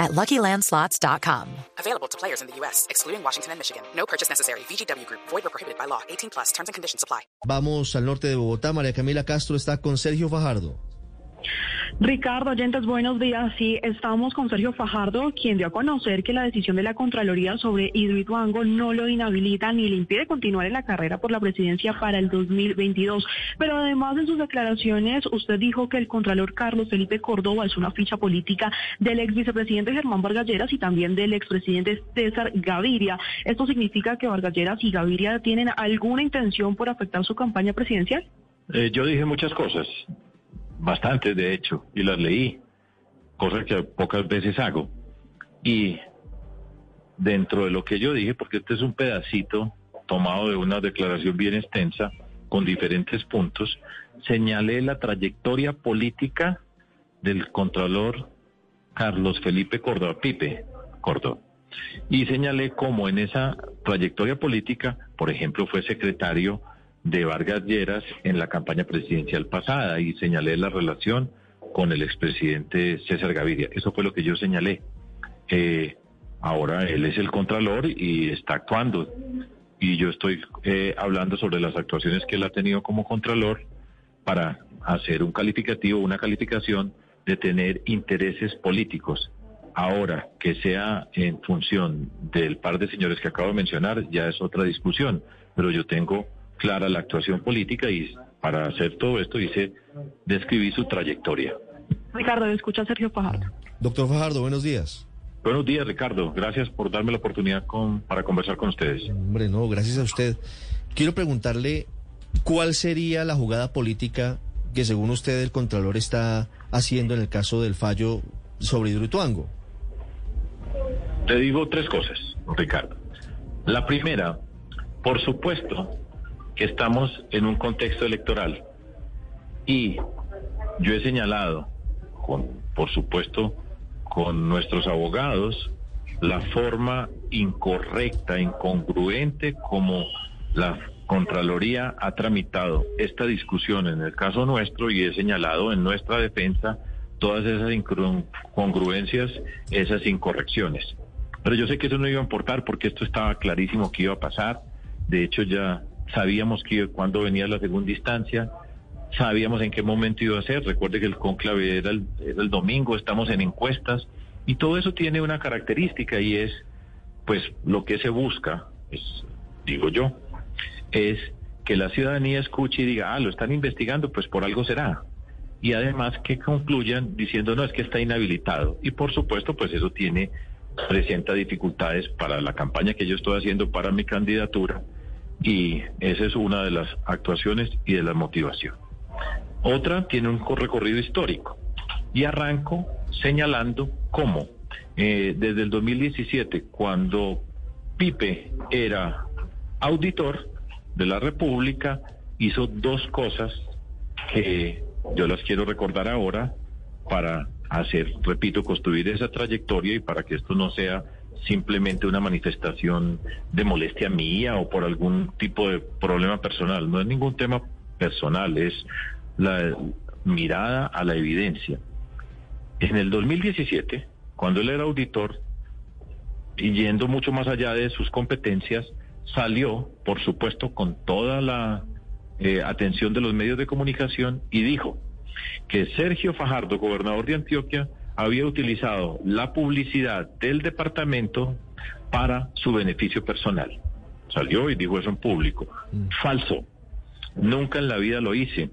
at LuckyLandSlots.com. Available to players in the U.S., excluding Washington and Michigan. No purchase necessary. VGW Group. Void or prohibited by law. 18 plus. Terms and conditions apply. Vamos al norte de Bogotá. María Camila Castro está con Sergio Fajardo. Ricardo, oyentes, buenos días. Sí, estamos con Sergio Fajardo, quien dio a conocer que la decisión de la Contraloría sobre Hidroituango no lo inhabilita ni le impide continuar en la carrera por la presidencia para el 2022. Pero además en sus declaraciones, usted dijo que el Contralor Carlos Felipe Córdoba es una ficha política del ex vicepresidente Germán Vargalleras y también del expresidente César Gaviria. ¿Esto significa que Vargalleras y Gaviria tienen alguna intención por afectar su campaña presidencial? Eh, yo dije muchas cosas bastantes de hecho, y las leí, cosa que pocas veces hago. Y dentro de lo que yo dije, porque este es un pedacito tomado de una declaración bien extensa, con diferentes puntos, señalé la trayectoria política del Contralor Carlos Felipe Córdoba, Pipe Córdoba. Y señalé cómo en esa trayectoria política, por ejemplo, fue secretario de Vargas Lleras en la campaña presidencial pasada y señalé la relación con el expresidente César Gaviria. Eso fue lo que yo señalé. Eh, ahora él es el contralor y está actuando. Y yo estoy eh, hablando sobre las actuaciones que él ha tenido como contralor para hacer un calificativo, una calificación de tener intereses políticos. Ahora, que sea en función del par de señores que acabo de mencionar, ya es otra discusión, pero yo tengo clara la actuación política y para hacer todo esto hice describir su trayectoria. Ricardo, escucha a Sergio Fajardo. Doctor Fajardo, buenos días. Buenos días, Ricardo. Gracias por darme la oportunidad con, para conversar con ustedes. Hombre, no, gracias a usted. Quiero preguntarle cuál sería la jugada política que según usted el Contralor está haciendo en el caso del fallo sobre Hidroituango. Te digo tres cosas, Ricardo. La primera, por supuesto, estamos en un contexto electoral y yo he señalado, con, por supuesto, con nuestros abogados, la forma incorrecta, incongruente como la Contraloría ha tramitado esta discusión en el caso nuestro y he señalado en nuestra defensa todas esas incongruencias, esas incorrecciones. Pero yo sé que eso no iba a importar porque esto estaba clarísimo que iba a pasar. De hecho, ya sabíamos que cuando venía la segunda instancia, sabíamos en qué momento iba a ser. Recuerde que el conclave era el, domingo, estamos en encuestas y todo eso tiene una característica y es, pues, lo que se busca, pues, digo yo, es que la ciudadanía escuche y diga, ah, lo están investigando, pues por algo será. Y además que concluyan diciendo, no, es que está inhabilitado. Y por supuesto, pues eso tiene, presenta dificultades para la campaña que yo estoy haciendo para mi candidatura y esa es una de las actuaciones y de la motivación. Otra tiene un recorrido histórico y arranco señalando cómo eh, desde el 2017, cuando Pipe era auditor de la República, hizo dos cosas que yo las quiero recordar ahora para hacer, repito, construir esa trayectoria y para que esto no sea simplemente una manifestación de molestia mía o por algún tipo de problema personal. No es ningún tema personal, es la mirada a la evidencia. En el 2017, cuando él era auditor, y yendo mucho más allá de sus competencias, salió, por supuesto, con toda la eh, atención de los medios de comunicación y dijo que Sergio Fajardo, gobernador de Antioquia, había utilizado la publicidad del departamento para su beneficio personal. Salió y dijo eso en público. Mm. Falso. Nunca en la vida lo hice.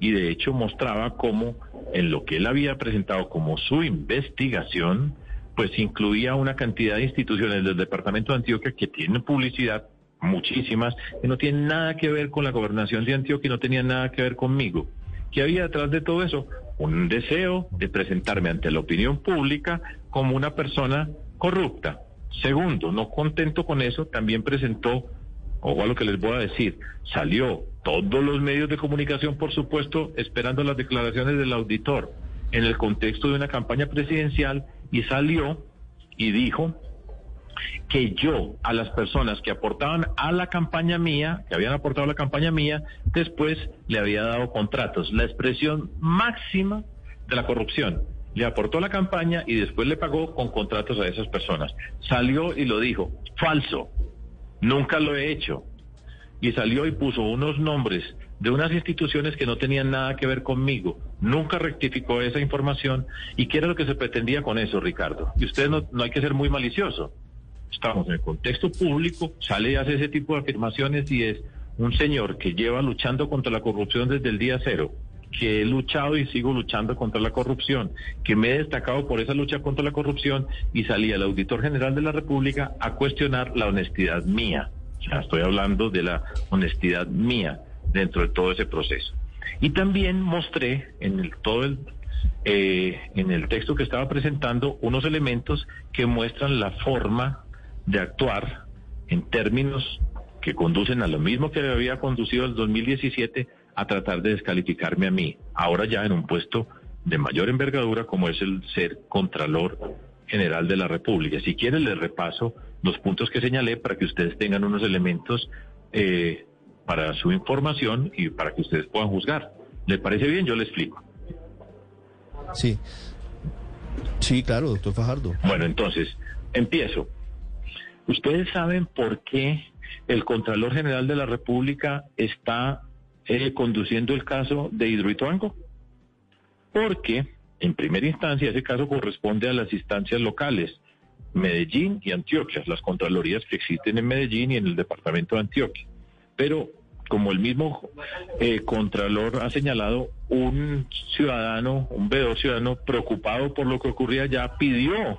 Y de hecho mostraba cómo en lo que él había presentado como su investigación, pues incluía una cantidad de instituciones del departamento de Antioquia que tienen publicidad, muchísimas, que no tienen nada que ver con la gobernación de Antioquia y no tenían nada que ver conmigo. ¿Qué había detrás de todo eso? Un deseo de presentarme ante la opinión pública como una persona corrupta. Segundo, no contento con eso, también presentó ojo a lo que les voy a decir, salió todos los medios de comunicación, por supuesto, esperando las declaraciones del auditor en el contexto de una campaña presidencial y salió y dijo que yo a las personas que aportaban a la campaña mía, que habían aportado a la campaña mía, después le había dado contratos. La expresión máxima de la corrupción. Le aportó la campaña y después le pagó con contratos a esas personas. Salió y lo dijo, falso, nunca lo he hecho. Y salió y puso unos nombres de unas instituciones que no tenían nada que ver conmigo. Nunca rectificó esa información. ¿Y qué era lo que se pretendía con eso, Ricardo? Y usted no, no hay que ser muy malicioso estamos en el contexto público, sale y hace ese tipo de afirmaciones y es un señor que lleva luchando contra la corrupción desde el día cero, que he luchado y sigo luchando contra la corrupción, que me he destacado por esa lucha contra la corrupción y salía el auditor general de la República a cuestionar la honestidad mía. Sea, estoy hablando de la honestidad mía dentro de todo ese proceso. Y también mostré en el, todo el eh, en el texto que estaba presentando unos elementos que muestran la forma de actuar en términos que conducen a lo mismo que había conducido el 2017 a tratar de descalificarme a mí, ahora ya en un puesto de mayor envergadura como es el ser Contralor General de la República. Si quieren les repaso los puntos que señalé para que ustedes tengan unos elementos eh, para su información y para que ustedes puedan juzgar. ¿Les parece bien? Yo le explico. Sí. Sí, claro, doctor Fajardo. Bueno, entonces, empiezo. ¿Ustedes saben por qué el Contralor General de la República está eh, conduciendo el caso de Hidroituango? Porque, en primera instancia, ese caso corresponde a las instancias locales, Medellín y Antioquia, las Contralorías que existen en Medellín y en el departamento de Antioquia. Pero, como el mismo eh, Contralor ha señalado, un ciudadano, un veedor ciudadano preocupado por lo que ocurría ya pidió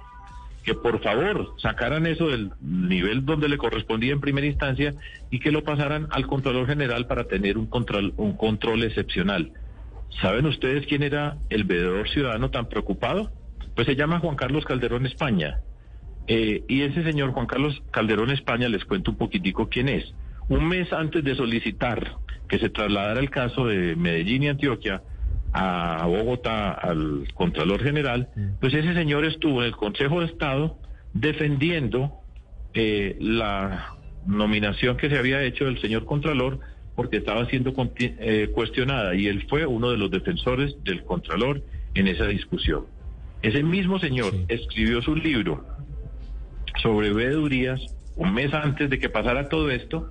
que por favor sacaran eso del nivel donde le correspondía en primera instancia y que lo pasaran al Contralor General para tener un control, un control excepcional. ¿Saben ustedes quién era el veedor ciudadano tan preocupado? Pues se llama Juan Carlos Calderón España. Eh, y ese señor Juan Carlos Calderón España, les cuento un poquitico quién es. Un mes antes de solicitar que se trasladara el caso de Medellín y Antioquia, a Bogotá al Contralor General, mm. pues ese señor estuvo en el Consejo de Estado defendiendo eh, la nominación que se había hecho del señor Contralor porque estaba siendo eh, cuestionada y él fue uno de los defensores del Contralor en esa discusión. Ese mismo señor escribió su libro sobre veedurías un mes antes de que pasara todo esto,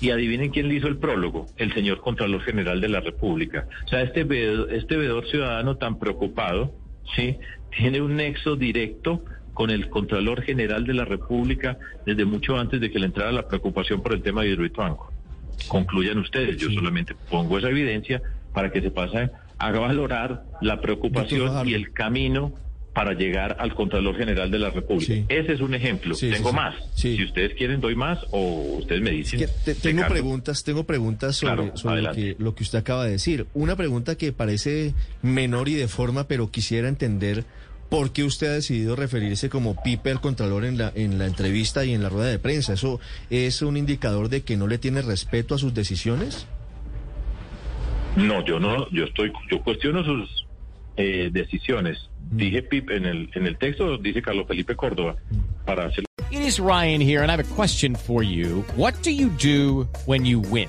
y adivinen quién le hizo el prólogo, el señor Contralor General de la República. O sea, este veedor, este veedor ciudadano tan preocupado, ¿sí? Tiene un nexo directo con el Contralor General de la República desde mucho antes de que le entrara la preocupación por el tema de Hidroituango. Concluyan ustedes, yo solamente pongo esa evidencia para que se pase a valorar la preocupación y el camino para llegar al Contralor General de la República. Ese es un ejemplo. tengo más. Si ustedes quieren, doy más o ustedes me dicen. tengo preguntas, tengo preguntas sobre, lo, que, usted acaba de decir. Una pregunta que parece menor y de forma, pero quisiera entender por qué usted ha decidido referirse como Pipe al Contralor en la, en la entrevista y en la rueda de prensa. ¿Eso es un indicador de que no le tiene respeto a sus decisiones? No, yo no, yo estoy, yo cuestiono sus eh, decisiones. Dije Pip en el, en el texto, dice Carlos Felipe Córdoba, para hacer. It is Ryan here, and I have a question for you. What do you do when you win?